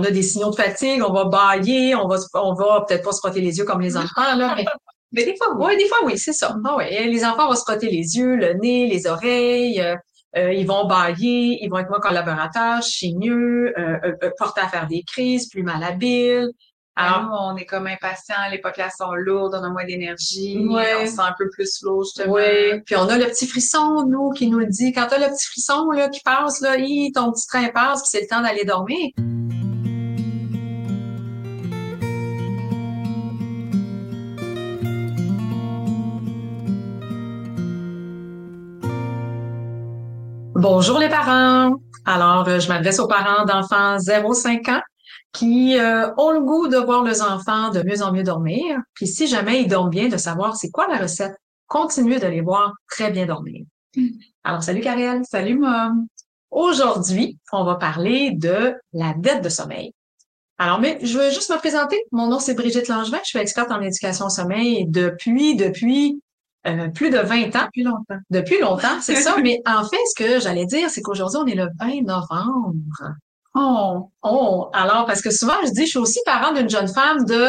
on a des signaux de fatigue, on va bailler, on va, on va peut-être pas se frotter les yeux comme les enfants, là, mais, mais des fois, oui, des fois, oui, c'est ça. Ah ouais. Les enfants vont se frotter les yeux, le nez, les oreilles, euh, euh, ils vont bailler, ils vont être moins collaborateurs, chigneux, euh, euh, portés à faire des crises, plus malhabiles. Alors, nous, on est comme impatients, les paupières sont lourdes, on a moins d'énergie, on se sent un peu plus lourd, justement. Oui, puis on a le petit frisson, nous, qui nous le dit. Quand t'as le petit frisson là, qui passe, là, hi, ton petit train passe, puis c'est le temps d'aller dormir. Bonjour les parents. Alors, euh, je m'adresse aux parents d'enfants 0-5 ans qui euh, ont le goût de voir leurs enfants de mieux en mieux dormir. Puis si jamais ils dorment bien, de savoir c'est quoi la recette. Continuez de les voir très bien dormir. Alors, salut Kariel. Salut Mom. Aujourd'hui, on va parler de la dette de sommeil. Alors, mais je veux juste me présenter. Mon nom, c'est Brigitte Langevin. Je suis experte en éducation au sommeil depuis, depuis euh, plus de 20 ans. Depuis longtemps. Depuis longtemps, c'est ça. Mais en fait, ce que j'allais dire, c'est qu'aujourd'hui, on est le 20 novembre. Oh, oh. Alors, parce que souvent, je dis, je suis aussi parent d'une jeune femme de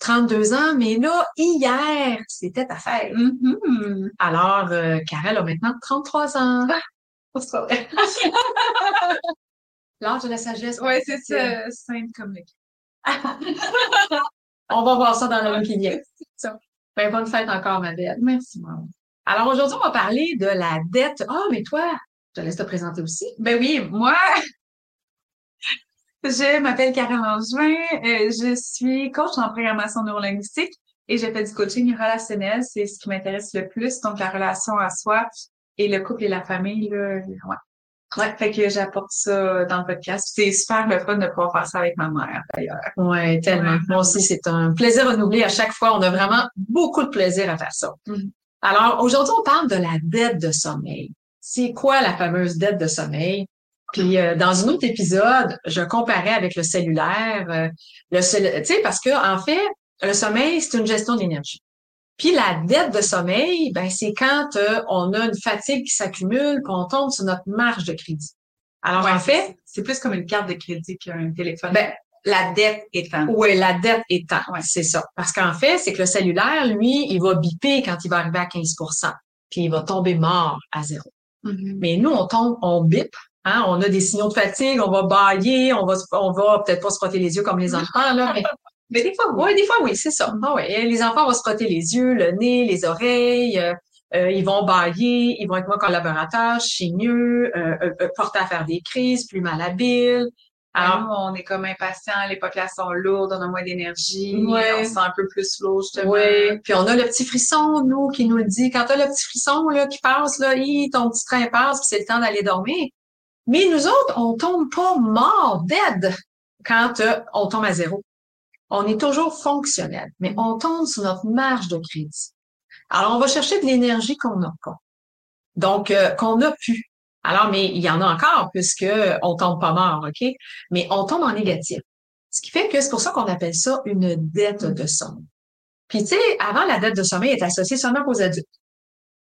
32 ans, mais là, hier, c'était ta fête. Mm-hmm. Alors, euh, Karel a maintenant 33 ans. Ah, c'est pas vrai. L'âge de la sagesse. Oui, c'est ça. Sainte comme On va voir ça dans le qui vient. Ben, bonne fête encore, ma belle. Merci, maman. Alors, aujourd'hui, on va parler de la dette. Ah, mais toi, je te laisse te présenter aussi. Ben oui, moi, je m'appelle Karen Langevin. Euh, je suis coach en programmation neurolinguistique et j'ai fait du coaching relationnel. C'est ce qui m'intéresse le plus, donc la relation à soi et le couple et la famille. Là. Ouais, fait que j'apporte ça dans le podcast. C'est super le fun de pouvoir faire ça avec ma mère, d'ailleurs. Ouais, tellement. Moi aussi, c'est un plaisir renouvelé à chaque fois. On a vraiment beaucoup de plaisir à faire ça. Mhm. Alors, aujourd'hui, on parle de la dette de sommeil. C'est quoi la fameuse dette de sommeil? Puis euh, dans un autre épisode, je comparais avec le cellulaire, euh, le tu sais, parce que en fait, le sommeil, c'est une gestion d'énergie. Puis la dette de sommeil, ben c'est quand euh, on a une fatigue qui s'accumule, qu'on tombe sur notre marge de crédit. Alors en fait, c'est plus comme une carte de crédit qu'un téléphone. Ben, la dette étant. Oui, la dette étant. Ouais. C'est ça. Parce qu'en fait, c'est que le cellulaire, lui, il va biper quand il va arriver à 15% puis il va tomber mort à zéro. Mm-hmm. Mais nous, on tombe, on bip, hein, on a des signaux de fatigue, on va bailler, on va, on va peut-être pas se frotter les yeux comme les enfants, là, mais mais des fois, oui, des fois, oui, c'est ça. Ah ouais. Les enfants vont se frotter les yeux, le nez, les oreilles. Euh, euh ils vont bailler, ils vont être moins collaborateurs, chigneux, euh, euh, portés à faire des crises, plus malhabiles. Alors, nous, on est comme impatients, les paupières sont lourdes, on a moins d'énergie, on se sent un peu plus lourd, justement. Oui, puis on a le petit frisson, nous, qui nous dit, quand t'as le petit frisson là, qui passe, là, hi, ton petit train passe, puis c'est le temps d'aller dormir. Mais nous autres, on tombe pas mort, dead, quand on tombe à zéro on est toujours fonctionnel, mais on tombe sur notre marge de crédit. Alors, on va chercher de l'énergie qu'on n'a pas. Donc, euh, qu'on a pu. Alors, mais il y en a encore puisque on tombe pas mort, OK? Mais on tombe en négatif. Ce qui fait que c'est pour ça qu'on appelle ça une dette de sommeil. Puis, tu sais, avant, la dette de sommeil est associée seulement aux adultes.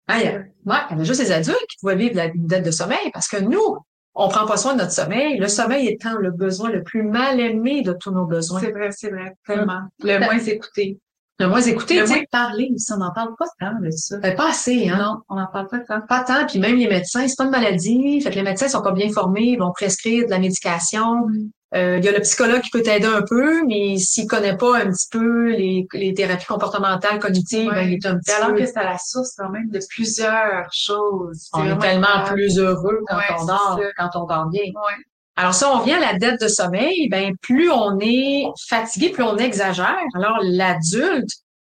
Hein, il y avait juste les adultes qui pouvaient vivre la, une dette de sommeil parce que nous, on prend pas soin de notre sommeil. Le sommeil étant le besoin le plus mal aimé de tous nos besoins. C'est vrai, c'est vrai, tellement. Le moins écouté. Le moins écouté. Le moins parlé aussi, on n'en parle pas tant de ça. Ben, pas assez, hein? Non, on n'en parle pas tant. Pas tant, puis même les médecins, c'est pas une maladie. Fait que les médecins sont pas bien formés, ils vont prescrire de la médication. Mm. Euh, il y a le psychologue qui peut t'aider un peu, mais s'il connaît pas un petit peu les, les thérapies comportementales, cognitives, ben, il est un petit alors peu... que c'est à la source quand même de plusieurs choses. On est tellement plus heureux quand Ouais, on dort, quand on dort bien. Ouais. Alors, si on revient à la dette de sommeil, ben plus on est fatigué, plus on exagère. Alors, l'adulte,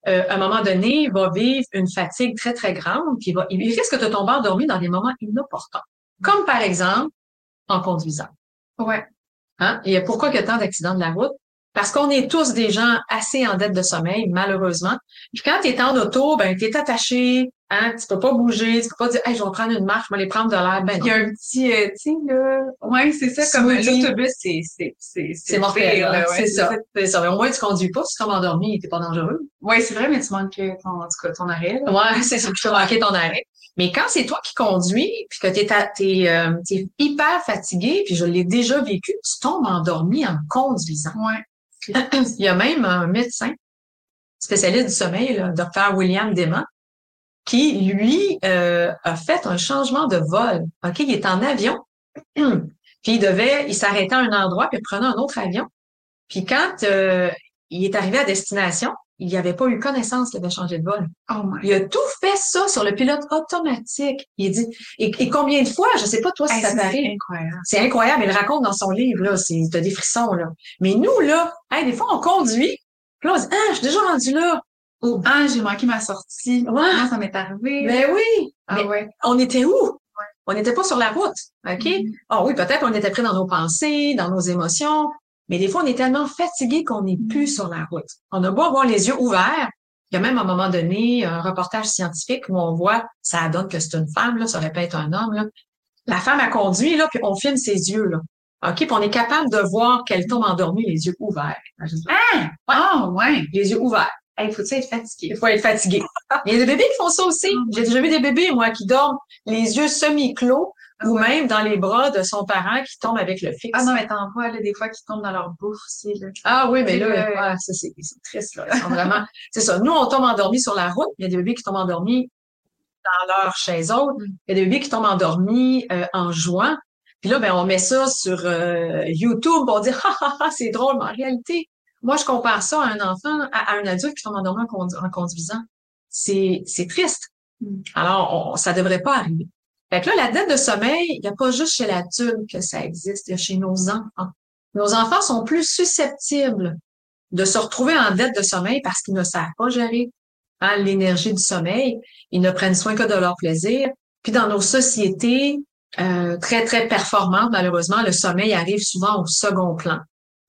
euh, à un moment donné, va vivre une fatigue très, très grande, puis il, va, il risque de tomber endormi dans des moments inopportuns? Comme par exemple, en conduisant. Ouais. Hein? Et pourquoi il y a tant d'accidents de la route? Parce qu'on est tous des gens assez en dette de sommeil, malheureusement. Puis quand tu es en auto, ben tu es attaché, hein, tu peux pas bouger, tu peux pas dire hey, je vais prendre une marche, je vais aller prendre de l'air. Ben Il y a un petit, euh, tu sais, là. Ouais, c'est ça, comme l'autobus, c'est, c'est, c'est, c'est mortel. hein, ouais, c'est ça. C'est ça. Mais au moins, tu conduis pas, tu tombes endormi, t'es pas dangereux. Ouais, c'est vrai, mais tu manques ton, en tout cas, ton arrêt, là. Ouais, c'est ça. Tu peux manquer ton arrêt. Mais quand c'est toi qui conduis, puis que t'es, t'es, euh, hyper fatigué, puis je l'ai déjà vécu, tu tombes endormi en conduisant. Ouais. Il y a même un médecin spécialiste du sommeil, le docteur William Deman, qui, lui, euh, a fait un changement de vol. OK, il est en avion, puis il devait, il s'arrêtait à un endroit, puis il prenait un autre avion. Puis quand euh, il est arrivé à destination, il n'y avait pas eu connaissance qu'il avait changé de vol. Oh my. Il a tout fait ça sur le pilote automatique. Il dit, et, et combien de fois, je sais pas toi si Hey, ça c'est t'arrive. incroyable. C'est incroyable, il le raconte dans son livre, là, c'est, t'as des frissons, là. Mais nous, là, hey, des fois, on conduit, puis là, on dit, ah, je suis déjà rendu là. Ou, ah, j'ai manqué ma sortie. Ouais. Ça m'est arrivé? Ben oui, ah mais- ouais. on était où? On n'était pas sur la route, OK? Mhm. Ah oui, peut-être on était pris dans nos pensées, dans nos émotions, mais des fois, on est tellement fatigué qu'on n'est plus sur la route. On a beau avoir les yeux ouverts. Il y a même à un moment donné un reportage scientifique où on voit, ça donne que c'est une femme, là, ça aurait pu être un homme, là. La femme a conduit, là, puis on filme ses yeux, là. OK? Puis on est capable de voir qu'elle tombe endormie, les yeux ouverts. Ah! Oh, ouais. Les yeux ouverts. Hey, faut-tu être fatigué? Il faut être fatigué. Il y a des bébés qui font ça aussi. Ah, J'ai déjà vu des bébés, moi, qui dorment les yeux semi-clos ou même dans les bras de son parent qui tombe avec le fixe. Ah non, mais t'en vois, là, des fois, qui tombent dans leur bouffe aussi, là. Ah oui, mais là, ouais, ça, c'est triste, là. Ils sont vraiment, c'est ça. Nous, on tombe endormis sur la route. Il y a des bébés qui tombent endormis dans leur chaise haute. Mm. Il y a des bébés qui tombent endormis euh, en jouant. Puis là, ben, on met ça sur euh, YouTube. On dit, ah, ah, ah, c'est drôle. Mais en réalité, moi, je compare ça à un enfant, à, à un adulte qui tombe endormi en, condu- en conduisant. C'est, c'est triste. Mm. Alors, on, ça devrait pas arriver. Fait que là, la dette de sommeil, il n'y a pas juste chez l'adulte que ça existe, il y a chez nos enfants. Nos enfants sont plus susceptibles de se retrouver en dette de sommeil parce qu'ils ne savent pas gérer hein, l'énergie du sommeil. Ils ne prennent soin que de leur plaisir. Puis dans nos sociétés euh, très, très performantes, malheureusement, le sommeil arrive souvent au second plan.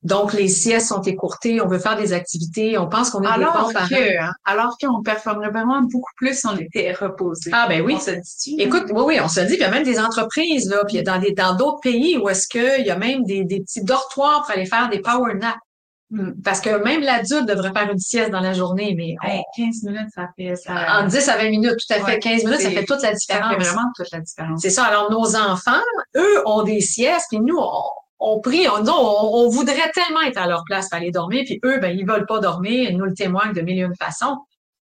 Donc, les siestes sont écourtées, on veut faire des activités, on pense qu'on est des Alors bons parents. que, hein, alors qu'on performerait vraiment beaucoup plus si on était reposé. Ah ben oui. On se dit Écoute, oui, oui, on se dit, il y a même des entreprises, là, puis dans des dans d'autres pays où est-ce qu'il y a même des, des petits dortoirs pour aller faire des power naps. Hmm. Parce que même l'adulte devrait faire une sieste dans la journée, mais on- Hey, 15 minutes, ça fait, ça, en 10 à 20 minutes, tout à fait, Ouais, 15 minutes, ça fait toute la ça différence. fait vraiment toute la différence. C'est ça. Alors, nos enfants, eux, ont des siestes, puis nous, on, on prie, on, on, on voudrait tellement être à leur place pour aller dormir, puis eux, ben, ils veulent pas dormir, ils nous le témoignent de mille et une façons.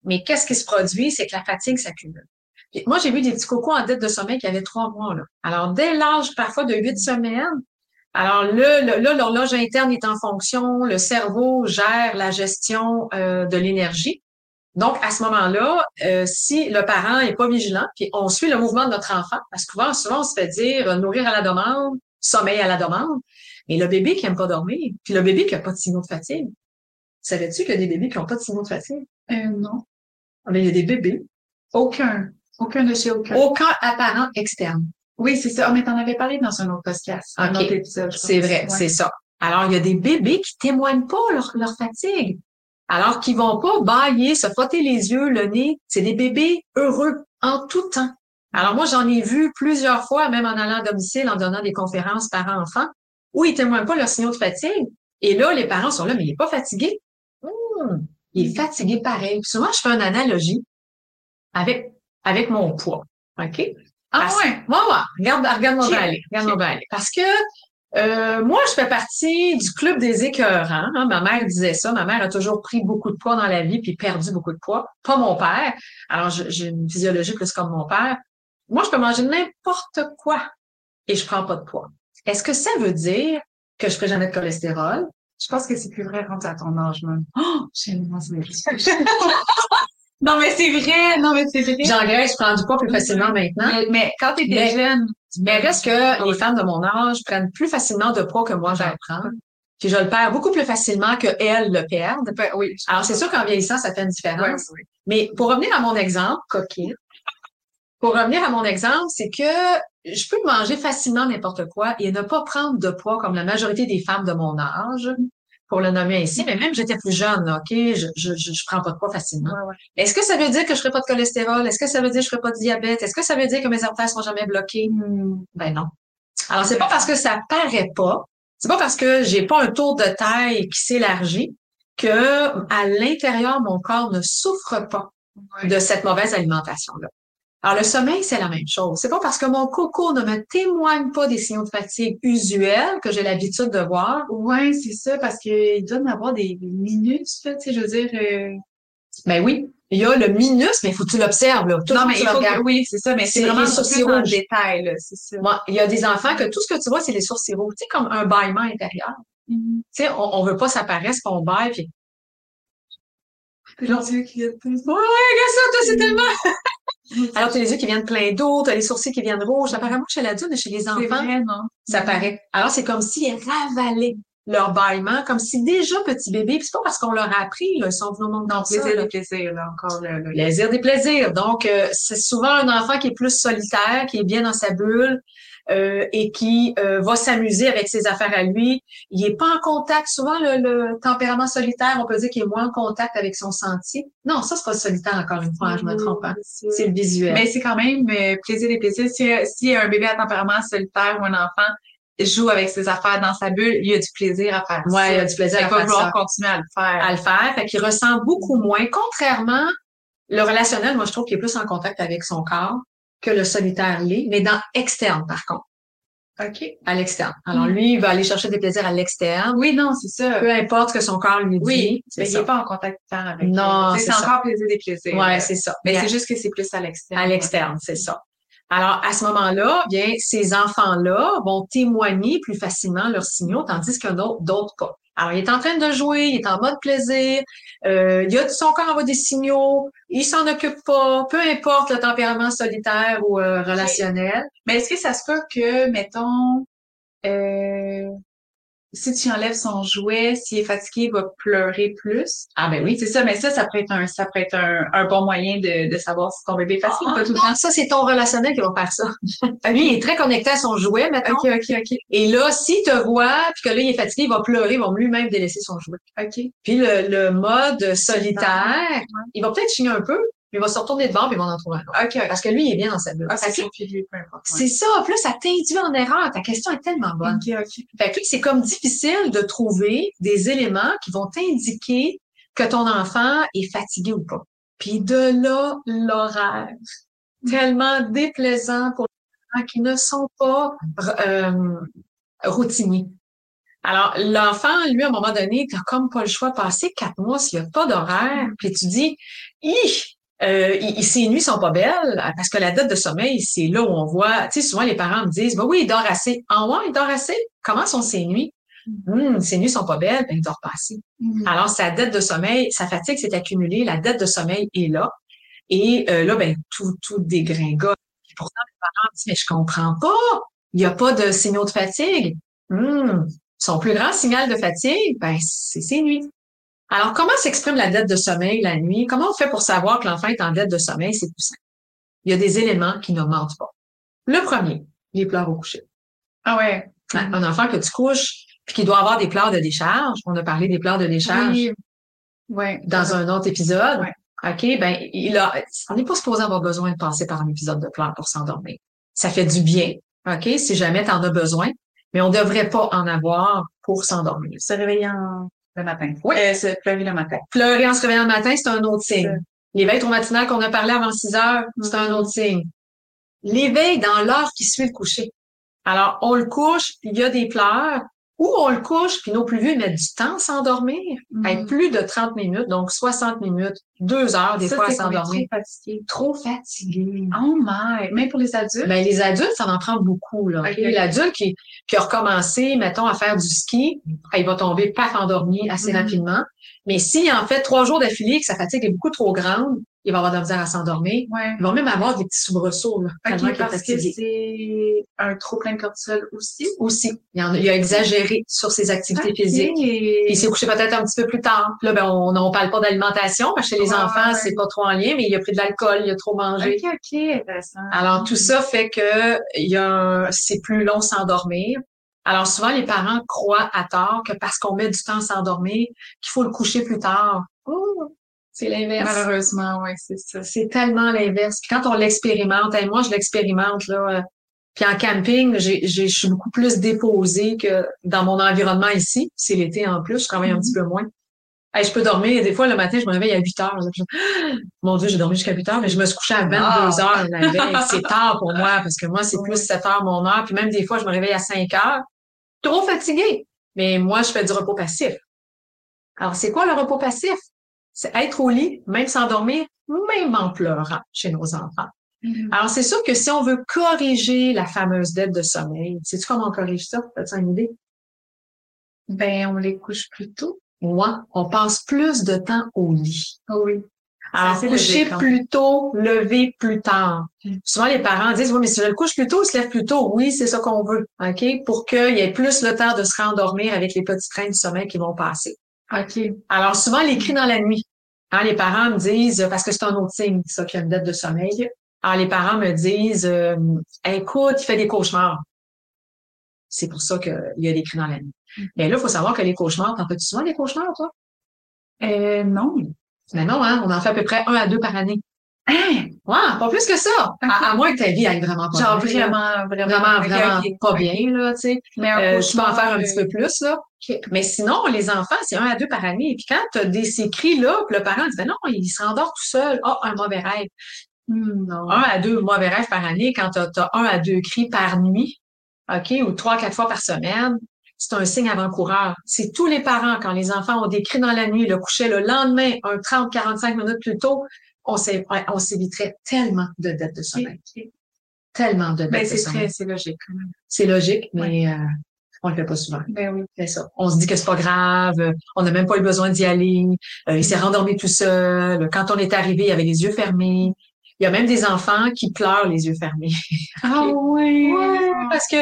Mais qu'est-ce qui se produit? C'est que la fatigue s'accumule. Moi, j'ai vu des petits cocos en dette de sommeil qui avaient trois mois, là. Alors, dès l'âge, parfois, de huit semaines, alors le- là, l'horloge interne est en fonction, le cerveau gère la gestion euh, de l'énergie. Donc, à ce moment-là, euh, si le parent est pas vigilant, puis on suit le mouvement de notre enfant, parce que souvent, souvent on se fait dire euh, nourrir à la demande, sommeil à la demande, mais le bébé qui aime pas dormir, puis le bébé qui a pas de signaux de fatigue, savais-tu qu'il y a des bébés qui ont pas de signaux de fatigue? Euh, non. Ah, ben, il y a des bébés, Aucun. Aucun de chez aucun. aucun apparent externe. Oui, c'est ça. Ah, mais t'en avais parlé dans un autre podcast. Un autre épisode. C'est vrai, Ouais. c'est ça. Alors, il y a des bébés qui témoignent pas leur, leur fatigue. Alors qu'ils vont pas bailler, se frotter les yeux, le nez. C'est des bébés heureux en tout temps. Alors moi, j'en ai vu plusieurs fois, même en allant à domicile, en donnant des conférences parents-enfants, où ils témoignent pas leurs signaux de fatigue. Et là, les parents sont là, mais il est pas fatigué. Hum, il est fatigué pareil. Puis souvent, je fais une analogie avec, avec mon poids. OK? Ah Parce- ouais? Ouais, ouais. Regarde, regarde-moi Ok. bien aller. Regarde-moi bien aller. Parce que euh, moi, je fais partie du club des écœurants. hein. Ma mère disait ça. Ma mère a toujours pris beaucoup de poids dans la vie puis perdu beaucoup de poids. Pas mon père. Alors, j'ai une physiologie plus comme mon père. Moi, je peux manger n'importe quoi et je prends pas de poids. Est-ce que ça veut dire que je ferai jamais de cholestérol? Je pense que c'est plus vrai rendu à ton âge, même. Oh, j'ai une Non, mais c'est vrai. Non, mais c'est vrai. J'engraisse, je prends du poids plus facilement maintenant. Mais, mais quand t'étais Mais- jeune, Mais reste que les femmes de mon âge prennent plus facilement de poids que moi j'en prends. Puis je le perds beaucoup plus facilement que elles le perdent. ben, oui. Alors c'est sûr qu'en vieillissant, ça fait une différence. oui. Mais pour revenir à mon exemple, coquine, pour revenir à mon exemple, c'est que je peux manger facilement n'importe quoi et ne pas prendre de poids comme la majorité des femmes de mon âge, pour le nommer ainsi. Mais même j'étais plus jeune, OK? Je, je, je, je prends pas de poids facilement. Ouais, ouais. Est-ce que ça veut dire que je ferai pas de cholestérol? Est-ce que ça veut dire que je ferai pas de diabète? Est-ce que ça veut dire que mes artères seront jamais bloquées? Ben non. Alors, c'est pas parce que ça paraît pas, c'est pas parce que j'ai pas un tour de taille qui s'élargit que à l'intérieur, mon corps ne souffre pas de cette mauvaise alimentation-là. Alors, le sommeil, c'est la même chose. C'est pas parce que mon coco ne me témoigne pas des signaux de fatigue usuels que j'ai l'habitude de voir. Ouais, c'est ça, parce qu'il doit y avoir des minutes, tu sais, je veux dire... Euh... Ben oui, il y a le minus, mais il faut que tu l'observes. Là. non, mais il faut que, oui, c'est ça, mais c'est vraiment sourcils plus en détail. c'est ça. Moi, il y a des enfants que tout ce que tu vois, c'est les sourcils rouges. Tu sais, comme un bâillement intérieur. Mm-hmm. Tu sais, on, on veut pas s'apparaître, qu'on baille, puis... Leurs yeux qui viennent plein Ouais, regarde ça, toi, c'est tellement... Alors, tu as les yeux qui viennent plein d'eau, tu as les sourcils qui viennent rouges. Apparemment, chez l'adulte, mais chez les enfants, ça paraît. Alors, c'est comme s'ils ravalaient leur bâillement, comme si déjà petit bébé, puis c'est pas parce qu'on leur a appris, là, ils sont venus au monde Non, plaisir ça, des plaisirs, là, encore. Le, le... Plaisir des plaisirs. Donc, euh, c'est souvent un enfant qui est plus solitaire, qui est bien dans sa bulle, euh, et qui euh, va s'amuser avec ses affaires à lui. Il est pas en contact. Souvent, le, le tempérament solitaire, on peut dire qu'il est moins en contact avec son sentier. Non, ça, c'est pas solitaire, encore une fois, je me trompe. Hein. C'est le visuel. Mais c'est quand même euh, plaisir des plaisirs. Si, si un bébé à tempérament solitaire ou un enfant joue avec ses affaires dans sa bulle, il y a du plaisir à faire ouais, il y a du plaisir à faire vouloir ça. continuer à le faire. À le faire. Fait qu'il ressent beaucoup moins. Contrairement, le relationnel, moi, je trouve qu'il est plus en contact avec son corps que le solitaire l'est, mais dans externe, par contre. OK. À l'externe. Alors, lui, il va aller chercher des plaisirs à l'externe. Oui, non, c'est ça. Peu importe ce que son corps lui dit. Oui, mais il n'est pas en contact avec Non, c'est encore plaisir des plaisirs. Ouais, c'est ça. Mais c'est juste que c'est plus à l'externe. À l'externe, c'est ça. Alors, à ce moment-là, bien, ces enfants-là vont témoigner plus facilement leurs signaux, tandis qu'un autre, d'autres pas. Alors, il est en train de jouer, il est en mode plaisir, euh, il a son corps envoie des signaux, il s'en occupe pas, peu importe le tempérament solitaire ou euh, relationnel. Mais est-ce que ça se peut que, mettons, euh, si tu enlèves son jouet, s'il est fatigué, il va pleurer plus. Ah ben oui, c'est ça. Mais ça, ça pourrait être un, ça pourrait être un, un bon moyen de, de savoir si ton bébé est fatigué ou pas tout le temps. Ça, c'est ton relationnel qui va faire ça. Lui, il est très connecté à son jouet maintenant. OK, OK, OK. Et là, s'il te voit, puis que là, il est fatigué, il va pleurer, il va lui-même délaisser son jouet. OK. Puis le, le mode solitaire, il va peut-être chigner un peu, mais il va se retourner de bord, puis il va en trouver un autre. OK. Parce que lui, il est bien dans sa bulle. Ah, c'est ouais. C'est ça. Puis là, ça t'induit en erreur. Ta question est tellement bonne. OK, OK. Fait que c'est comme difficile de trouver des éléments qui vont t'indiquer que ton enfant est fatigué ou pas. Puis de là, l'horaire. Tellement déplaisant pour les enfants qui ne sont pas euh, routiniers. Alors, l'enfant, lui, à un moment donné, t'as comme pas le choix de passer quatre mois s'il n'y a pas d'horaire. Puis tu dis, Hi, euh, il- ses nuits sont pas belles parce que la dette de sommeil, c'est là où on voit. Tu sais, souvent les parents me disent, bah oui, il dort assez. En ouais, il dort assez? Comment sont ses nuits? Hum, ses nuits sont pas belles, ben il dort pas assez. Mm. Alors sa dette de sommeil, sa fatigue s'est accumulée, la dette de sommeil est là, et euh, là ben tout tout dégringole. Puis pourtant les parents disent mais je comprends pas, il y a pas de signaux de fatigue. Hum, son plus grand signal de fatigue, ben c'est ses nuits. Alors, comment s'exprime la dette de sommeil la nuit? Comment on fait pour savoir que l'enfant est en dette de sommeil? C'est tout simple. Il y a des éléments qui ne mentent pas. Le premier, les pleurs au coucher. Ah ouais. Hein, Un enfant que tu couches, puis qui doit avoir des pleurs de décharge. On a parlé des pleurs de décharge Oui. Ouais. dans un autre épisode. Ouais. OK, ben, il a, on n'est pas supposé avoir besoin de passer par un épisode de pleurs pour s'endormir. Ça fait du bien. OK, si jamais tu en as besoin, mais on devrait pas en avoir pour s'endormir. Se réveiller en... le matin. Oui. Euh, se pleurer le matin. Pleurer en se réveillant le matin, c'est un autre signe. L'éveil trop matinal qu'on a parlé avant 6 heures, c'est un autre signe. L'éveil dans l'heure qui suit le coucher. Alors, on le couche, il y a des pleurs, ou on le couche, puis nos plus vieux mettent du temps à s'endormir. Hey, plus de 30 minutes, donc 60 minutes, deux heures des Ça, fois à s'endormir. trop fatigué. Trop fatigué. Oh my! Même pour les adultes? Ben, les adultes, ça en prend beaucoup. Là. L'adulte qui, qui a recommencé, mettons, à faire du ski, il va tomber paf endormi assez Mhm. rapidement. Mais s'il en fait trois jours d'affilée, que sa fatigue est beaucoup trop grande, il va avoir de la misère à s'endormir. ouais. Il va même avoir des petits soubresauts, là, parce que c'est un trop plein de cortisol aussi? Aussi, il, en a, il a exagéré sur ses activités physiques. Il s'est couché peut-être un petit peu plus tard. Là, ben, on on parle pas d'alimentation, parce que chez les Ouais, enfants, ouais. c'est pas trop en lien, mais il a pris de l'alcool, il a trop mangé. Ok, ok, intéressant. Alors, tout ça fait que il y a c'est plus long s'endormir. Alors, souvent, les parents croient à tort que parce qu'on met du temps à s'endormir, qu'il faut le coucher plus tard. Oh, c'est l'inverse. Malheureusement, oui, c'est ça. C'est tellement l'inverse. Puis quand on l'expérimente, et moi, je l'expérimente, là. euh, Puis en camping, j'ai, j'ai- je suis beaucoup plus déposée que dans mon environnement ici. C'est l'été en plus, je travaille un petit peu moins. Hey, je peux dormir. Des fois, le matin, je me réveille à 8 heures. Mon Dieu, j'ai dormi jusqu'à 8 heures, mais je me suis couchée à 22 Ah. heures la veille. C'est tard pour moi parce que moi, c'est plus 7 heures mon heure. Puis même des fois, je me réveille à 5 heures. Trop fatiguée. Mais moi, je fais du repos passif. Alors, c'est quoi le repos passif? C'est être au lit, même sans dormir, même en pleurant chez nos enfants. Mhm. Alors, c'est sûr que si on veut corriger la fameuse dette de sommeil, sais-tu comment on corrige ça? As-tu une idée? Ben, on les couche plus tôt. Moi, on passe plus de temps au lit. Ah oui. Alors, coucher hein. plus tôt, lever plus tard. Mm. Souvent, les parents disent, oui, mais si je le couche plus tôt, il se lève plus tôt. Oui, c'est ça qu'on veut, OK? Pour qu'il y ait plus le temps de se rendormir avec les petits trains de sommeil qui vont passer. OK. Alors, souvent, les cris dans la nuit. Hein, les parents me disent, parce que c'est un autre signe, ça, qu'il y a une dette de sommeil. Alors, les parents me disent, euh, écoute, il fait des cauchemars. C'est pour ça qu'il y a des cris dans la nuit. Mm. Mais là, il faut savoir que les cauchemars, t'en fais-tu souvent des cauchemars, toi? Euh, non. Mais non, hein, on en fait à peu près un à deux par année. Hein? Ouais, pas plus que ça. À, à moins que ta vie aille vraiment pas Genre bien, vraiment, vraiment, vraiment, vraiment pas bien, là, tu sais. Mais un Euh, tu peux en faire un euh, petit peu plus, là. Mais sinon, les enfants, c'est un à deux par année. Puis quand tu as des, ces cris-là, puis le parent dit, ben non, il se rendort tout seul. Ah, un mauvais rêve. hmm, non. Un à deux mauvais rêves par année, quand tu as, un à deux cris par nuit, OK, ou trois, quatre fois par semaine, c'est un signe avant-coureur. C'est tous les parents, quand les enfants ont des cris dans la nuit, le coucher le lendemain, un 30, 45 minutes plus tôt, on s'é- on s'éviterait tellement de dettes de sommeil. Tellement de dettes Ben, de sommeil. c'est logique. C'est logique, mais euh, on le fait pas souvent. Ben oui. C'est ça. On se dit que c'est pas grave, on n'a même pas eu besoin d'y aller. euh, il s'est rendormi tout seul. Quand on est arrivé, il avait les yeux fermés. Il y a même des enfants qui pleurent les yeux fermés. Ah oui. Ouais, parce que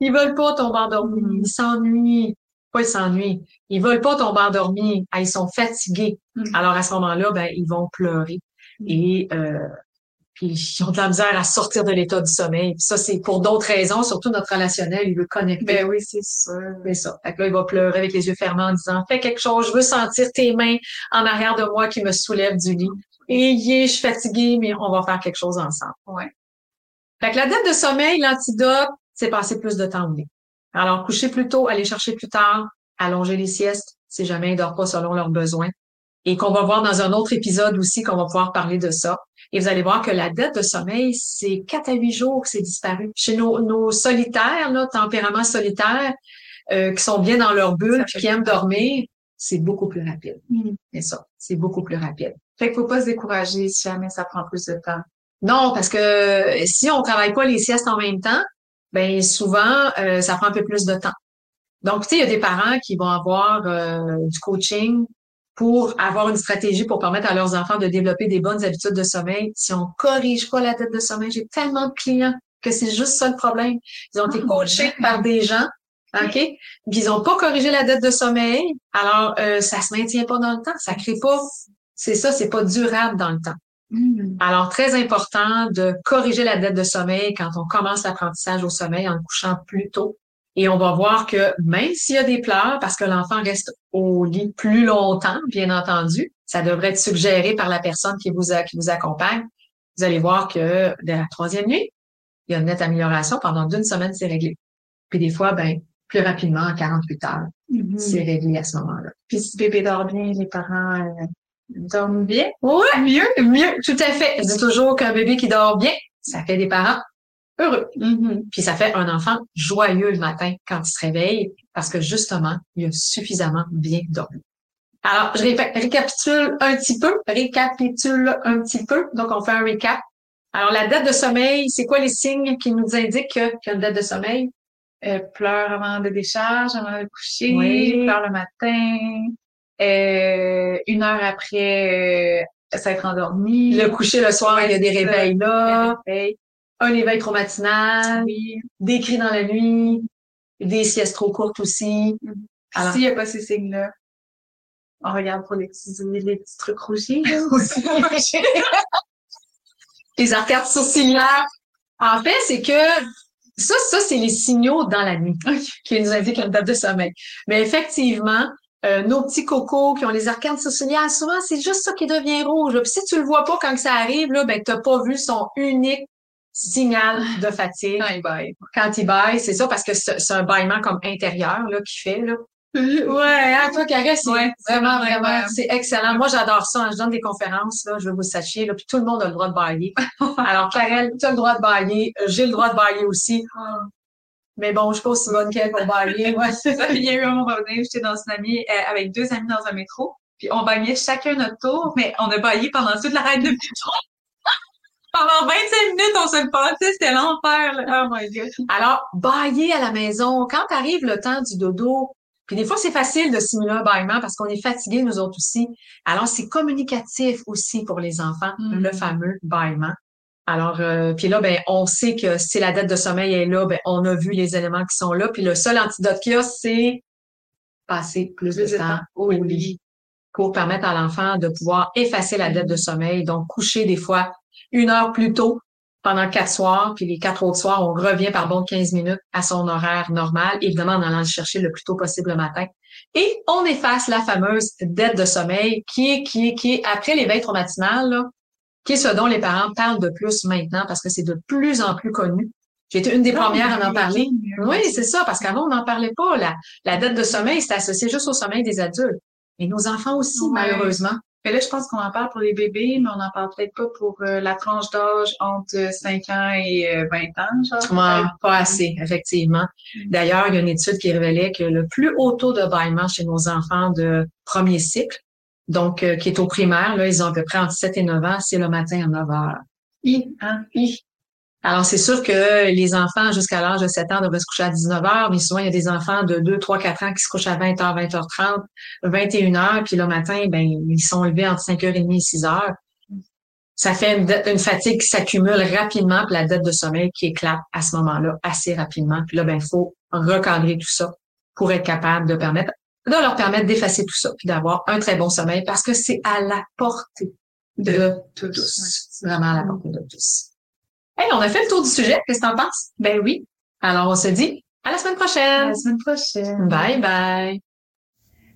ils veulent pas tomber endormis. Ils s'ennuient. Pas ils s'ennuient. Ils veulent pas tomber endormis. Ah, ils sont fatigués. Mm. Alors à ce moment-là, ben ils vont pleurer et euh, puis ils ont de la misère à sortir de l'état du sommeil. Puis ça c'est pour d'autres raisons, surtout notre relationnel. Il veut connecter. Ben oui, c'est sûr. C'est ça. Fait que là, il va pleurer avec les yeux fermés en disant Fais quelque chose, je veux sentir tes mains en arrière de moi qui me soulèvent du lit. Et yeah, je suis fatiguée, mais on va faire quelque chose ensemble. Ouais. Fait que la dette de sommeil, l'antidote, c'est passer plus de temps au lit. Alors, coucher plus tôt, aller chercher plus tard, allonger les siestes, si jamais ils ne dorment pas selon leurs besoins. Et qu'on va voir dans un autre épisode aussi qu'on va pouvoir parler de ça. Et vous allez voir que la dette de sommeil, c'est quatre à huit jours que c'est disparu. Chez nos, nos solitaires, là, tempéraments solitaires, euh, qui sont bien dans leur bulle, puis qui aiment dormir, c'est beaucoup plus rapide. Hmm. C'est ça, c'est beaucoup plus rapide. Fait qu'il faut pas se décourager si jamais ça prend plus de temps. Non, parce que si on travaille pas les siestes en même temps, ben souvent euh, ça prend un peu plus de temps. Donc, tu sais, il y a des parents qui vont avoir euh, du coaching pour avoir une stratégie pour permettre à leurs enfants de développer des bonnes habitudes de sommeil. Si on corrige pas la tête de sommeil, j'ai tellement de clients que c'est juste ça le problème. Ils ont été coachés par des gens, OK? Puis ils ont pas corrigé la dette de sommeil. Alors, euh, ça se maintient pas dans le temps. Ça crée pas, c'est ça, c'est pas durable dans le temps. Hmm. Alors, très important de corriger la dette de sommeil quand on commence l'apprentissage au sommeil en le couchant plus tôt. Et on va voir que même s'il y a des pleurs, parce que l'enfant reste au lit plus longtemps, bien entendu, ça devrait être suggéré par la personne qui vous, a- qui vous accompagne. Vous allez voir que dès la troisième nuit, il y a une nette amélioration. Pendant d'une semaine, c'est réglé. Puis des fois, ben, plus rapidement, en 48 heures, c'est réglé à ce moment-là. Puis si bébé dort bien, les parents euh, dorment bien? Oui, mieux, mieux, tout à fait. Je dis toujours qu'un bébé qui dort bien, ça fait des parents heureux. Mhm. Puis ça fait un enfant joyeux le matin quand il se réveille parce que justement, il a suffisamment bien dormi. Alors, je ré- récapitule un petit peu, récapitule un petit peu. Donc, on fait un recap. Alors, la dette de sommeil, c'est quoi les signes qui nous indiquent que- qu'il y a une dette de sommeil? Euh, pleure avant de décharge, avant de coucher, Oui. pleure le matin. Euh, une heure après euh, s'être endormi. Le coucher le soir, il y a des réveils là, réveil. Un éveil trop matinal, Oui. des cris dans la nuit, des siestes trop courtes aussi. Puis Alors- S'il n'y a pas ces signes-là, on regarde pour les petits, les petits trucs rougis. les arcades sourcilières. En fait, c'est que ça, ça, c'est les signaux dans la nuit qui nous indiquent une date de sommeil. Mais effectivement, euh, nos petits cocos qui ont les arcades sourcilières, souvent, c'est juste ça qui devient rouge. Puis si tu le vois pas quand que ça arrive, là, ben, t'as pas vu son unique signal de fatigue. Quand il baille. Quand il baille, c'est ça, parce que c'est un bâillement comme intérieur, là, qu'il fait, là. Ouais, hein, toi, Carré, c'est Ouais, vraiment, vraiment c'est excellent. Moi, j'adore ça. hein. Je donne des conférences, là, je veux vous sachiez, là, puis tout le monde a le droit de bailler. Alors, Karel, tu as le droit de bailler. J'ai le droit de bailler aussi. Mais bon, je suis pas aussi bonne qu'elle pour bailler. Ouais, c'est ça. Ça, il y a eu un moment donné, j'étais dans une amie, euh, avec deux amis dans un métro, puis on bagnait chacun notre tour, mais on a baillé pendant toute la ride de métro. Pendant 25 minutes, on se le passait, c'était l'enfer. Oh my god. Alors, bailler à la maison, quand arrive le temps du dodo, puis des fois, c'est facile de simuler un bâillement parce qu'on est fatigué, nous autres aussi. Alors, c'est communicatif aussi pour les enfants, Mm. le fameux bâillement. Alors, euh, puis là, ben, on sait que si la dette de sommeil est là, ben, on a vu les éléments qui sont là. Puis le seul antidote qu'il y a, c'est passer plus de Plus de temps temps au lit pour permettre à l'enfant de pouvoir effacer la dette de sommeil. Donc, coucher des fois une heure plus tôt pendant quatre soirs, puis les quatre autres soirs, on revient par bon 15 minutes à son horaire normal, évidemment en allant le chercher le plus tôt possible le matin. Et on efface la fameuse dette de sommeil qui est, qui est, qui est après l'éveil traumatinal, là, qui est ce dont les parents parlent de plus maintenant parce que c'est de plus en plus connu. J'ai été une des premières à en parler. Oui, c'est ça, parce qu'avant, on n'en parlait pas. La, la dette de sommeil, c'était associé juste au sommeil des adultes. Et nos enfants aussi, Ouais. malheureusement. Mais là, je pense qu'on en parle pour les bébés, mais on n'en parle peut-être pas pour euh, la tranche d'âge entre 5 ans et euh, 20 ans, genre. Ouais, pas assez, effectivement. D'ailleurs, il y a une étude qui révélait que le plus haut taux de bâillement chez nos enfants de premier cycle, donc euh, qui est au primaire, là, ils ont à peu près entre 7 et 9 ans, c'est le matin à 9 heures. I, hein? Hi. Alors, c'est sûr que les enfants jusqu'à l'âge de 7 ans devraient se coucher à 19 heures, mais souvent, il y a des enfants de 2, 3, 4 ans qui se couchent à 20 h 20 h 30 21 heures, puis le matin, ben, ils sont levés entre 5h30 et 6 heures. Ça fait une, fatigue qui s'accumule rapidement, puis la dette de sommeil qui éclate à ce moment-là assez rapidement. Puis là, ben, il faut recadrer tout ça pour être capable de permettre, de leur permettre d'effacer tout ça, puis d'avoir un très bon sommeil, parce que c'est à la portée de, tous. C'est vraiment à la portée de tous. Hey, on a fait le tour du sujet. Qu'est-ce que t'en penses? Ben oui. Alors, on se dit à la semaine À prochaine. la semaine prochaine. Bye bye.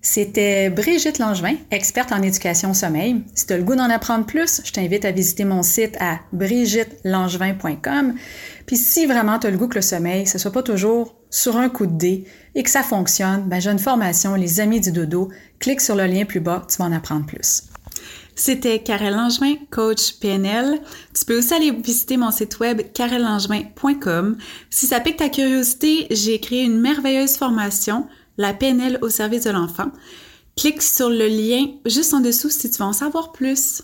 C'était Brigitte Langevin, experte en éducation au sommeil. Si tu as le goût d'en apprendre plus, je t'invite à visiter mon site à brigittelangevin.com. Puis si vraiment tu as le goût que le sommeil, ce soit pas toujours sur un coup de dé et que ça fonctionne, ben j'ai une formation Les Amis du Dodo. Clique sur le lien plus bas, tu vas en apprendre plus. C'était Karel Langevin, coach PNL. Tu peux aussi aller visiter mon site web karellangevin.com. Si ça pique ta curiosité, j'ai créé une merveilleuse formation, la PNL au service de l'enfant. Clique sur le lien juste en dessous si tu veux en savoir plus.